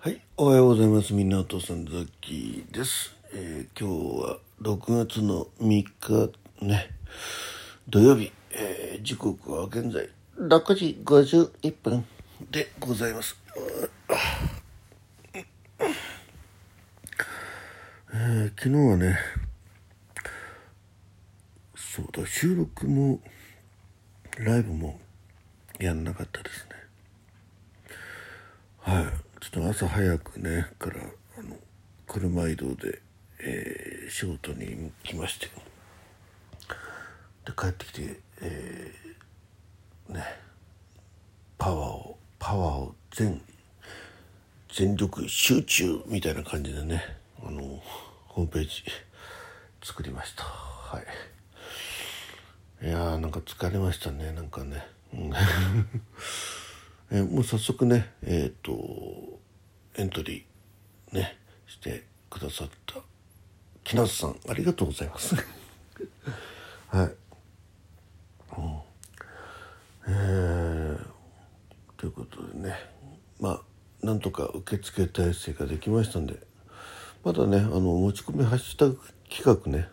はい、おはようございます。みんなお父さんザッキーです。えー今日は6月の3日ね、土曜日、えー時刻は現在6時51分でございます。えー昨日はね、そうだ、収録もライブもやんなかったですね。はい、ちょっと朝早くねからあの車移動で、えー仕事に来まして。で帰ってきて、えーねパワーをパワーを全全力集中みたいな感じでねあのホームページ作りました。はい。いやーなんか疲れましたねなんかね、うん。えーもう早速ねえっ、とエントリーねしてくださった木夏さんありがとうございます。はい、うん。えーということでねまあなんとか受付体制ができましたんでまだねあの持ち込みハッシュタグ企画ね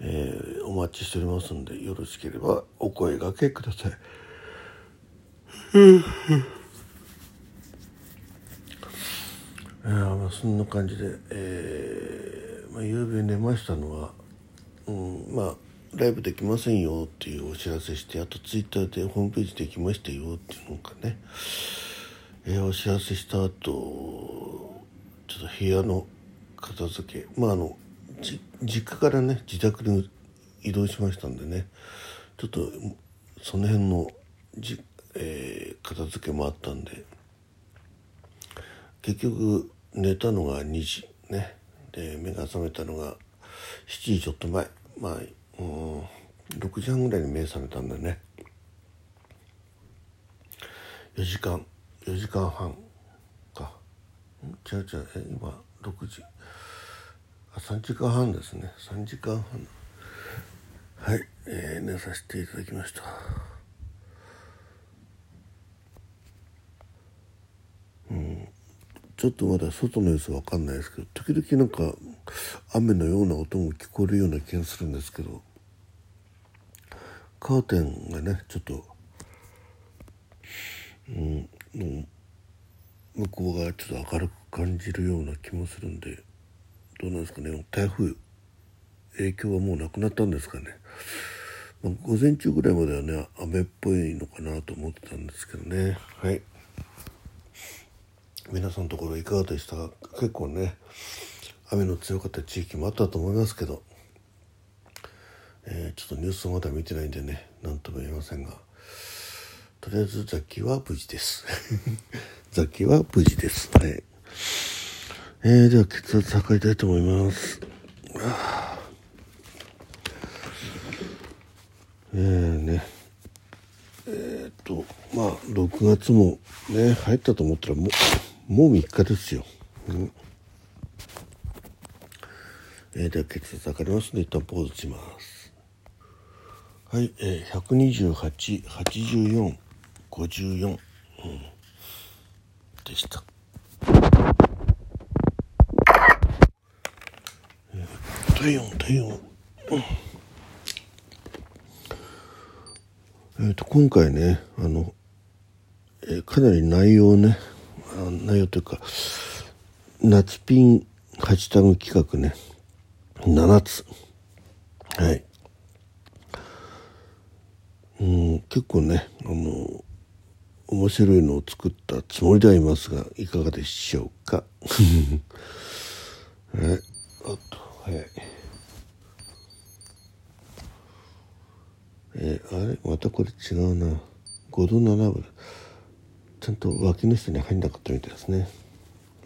えーお待ちしておりますんでよろしければお声掛けください。いやまあそんな感じで、えーまあ、夕べ寝ましたのは、うん、まあライブできませんよっていうお知らせしてあとツイッターでホームページできましたよっていうのがね、えーお知らせした後ちょっと部屋の片付けまああのじ実家からね自宅に移動しましたんでね。ちょっとその辺のじ、えー片付けもあったんで結局寝たのが2時ね。で目が覚めたのが7時ちょっと前。まあうん6時半ぐらいに目覚めたんでね。4時間4時間半か。ん？違う違う。え今6時。あ3時間半ですね。3時間半。はい、えー寝させていただきました。ちょっとまだ外の様子わかんないですけど時々なんか雨のような音も聞こえるような気がするんですけどカーテンがねちょっとうんう向こうがちょっと明るく感じるような気もするんでどうなんですかね。台風影響はもうなくなったんですかね、まあ、午前中ぐらいまではね雨っぽいのかなと思ってたんですけどね。はい。皆さんのところいかがでした？か結構ね雨の強かった地域もあったと思いますけど、えーちょっとニュースをまだ見てないんでね何とも言えませんがとりあえずザッキは無事です。ザッキは無事です。はい。えー、では血圧測りたいと思います。あ ーえー、ね。えっとまあ6月もね入ったと思ったらもうもう3日ですよ、うん。えー、では血圧測ります。ので一旦ポーズします。はい、えー、1288454、うん、でした。えー体温体温えー、と今回ねあの、えーかなり内容ね内容というか夏ピンハッシュタグ企画ね。7つ。はい。うん結構ねあの面白いのを作ったつもりではいますがいかがでしょうか？はい。あとはい。えーあれ？またこれ違うな。5度7分。ちゃんと脇の下に入んなかったみたいですね。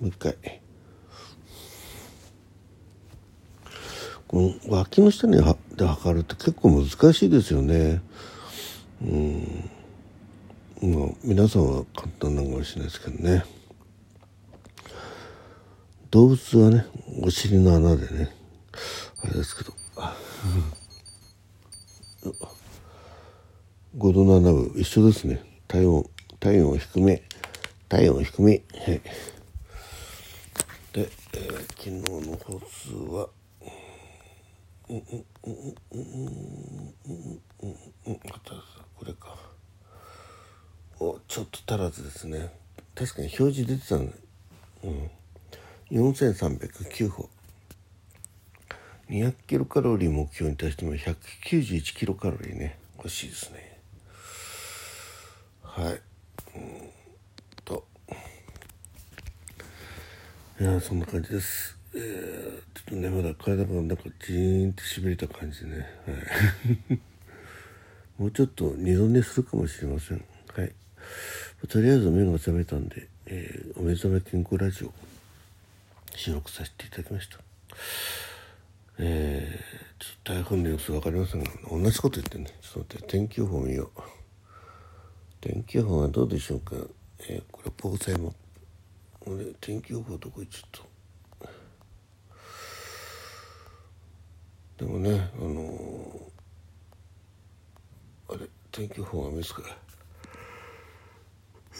もう一回。この脇の下にはで測るって結構難しいですよね。うん。まあ皆さんは簡単なのかもしれないですけどね。動物はねお尻の穴でねあれですけど。5度7分一緒ですね。体温。体温を低め体温低め。はい。で、えー、昨日の歩数は、うんうんうんうんうんうんうんうんこれか。お、ちょっと足らずですね。確かに表示出てたの。うん。4309歩。200キロカロリー目標に対しても191キロカロリーね欲しいですねはいうんといやそんな感じです。えー、ちょっとねまだ体がなんかジーンってしびれた感じでね。はい。もうちょっと二度寝するかもしれません。はい。とりあえず目が覚めたんで、えー、お目覚め健康ラジオ収録させていただきました。えー、ちょっと台風の様子分かりませんが同じこと言ってね。ちょっと待って天気予報見よう。天気予報はどうでしょうか、えー、これ防災も。俺天気予報どこ行っちゃったでもねあのー、あれ天気予報が見つかる。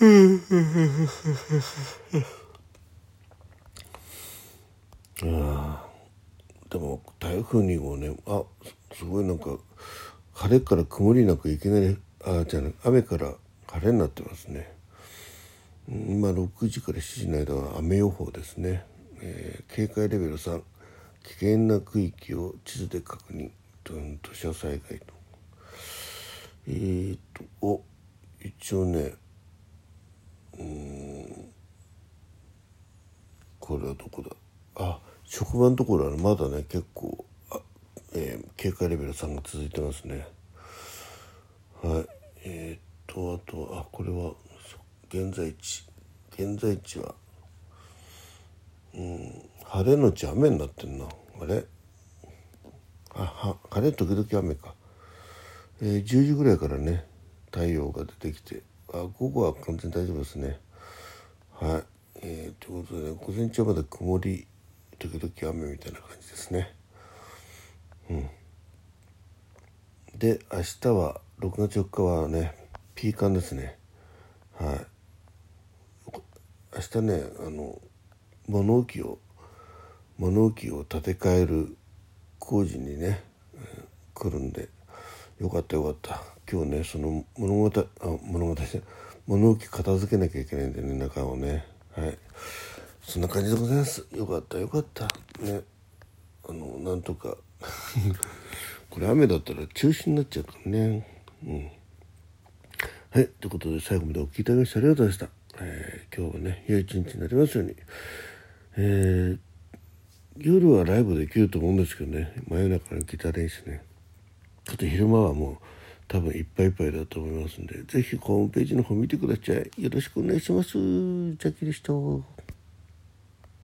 ああでも台風2号ねあすごいなんか晴れから曇りなくいきなりあじゃな雨から晴れになってますね。今6時から7時の間は雨予報ですね、えー、警戒レベル3危険な区域を地図で確認。土砂災害と。えー、っとお一応ねうん。これはどこだ？あ職場のところはまだね結構あ、えー、警戒レベル3が続いてますね。はい。えー、っとあとあこれは現在地現在地は。うん晴れのち雨になってんな。あれ？あは晴れ時々雨か、えー、10時ぐらいからね太陽が出てきて。あ午後は完全に大丈夫ですね。はい。えー、ということで、ね、午前中はまで曇り時々雨みたいな感じですね。うん。で明日は6月4日はねピーカンですね。はい。明日ねあの物置を物置を建て替える工事にね、来るんでよかったよかった。今日ねその物語あ物語物置片付けなきゃいけないんでね中をね。はい。そんな感じでございます。よかったよかった。ね。あのなんとか。これ雨だったら中止になっちゃうからね。うん。はい。ということで最後までお聴きいただきましてありがとうございました、えー、今日はね良い一日になりますように。えー、夜はライブできると思うんですけどね。真夜中のギター練習ね。ちょっと昼間はもう多分いっぱいいっぱいだと思いますんで是非ホームページの方見てください。よろしくお願いします。ジャッキーでした。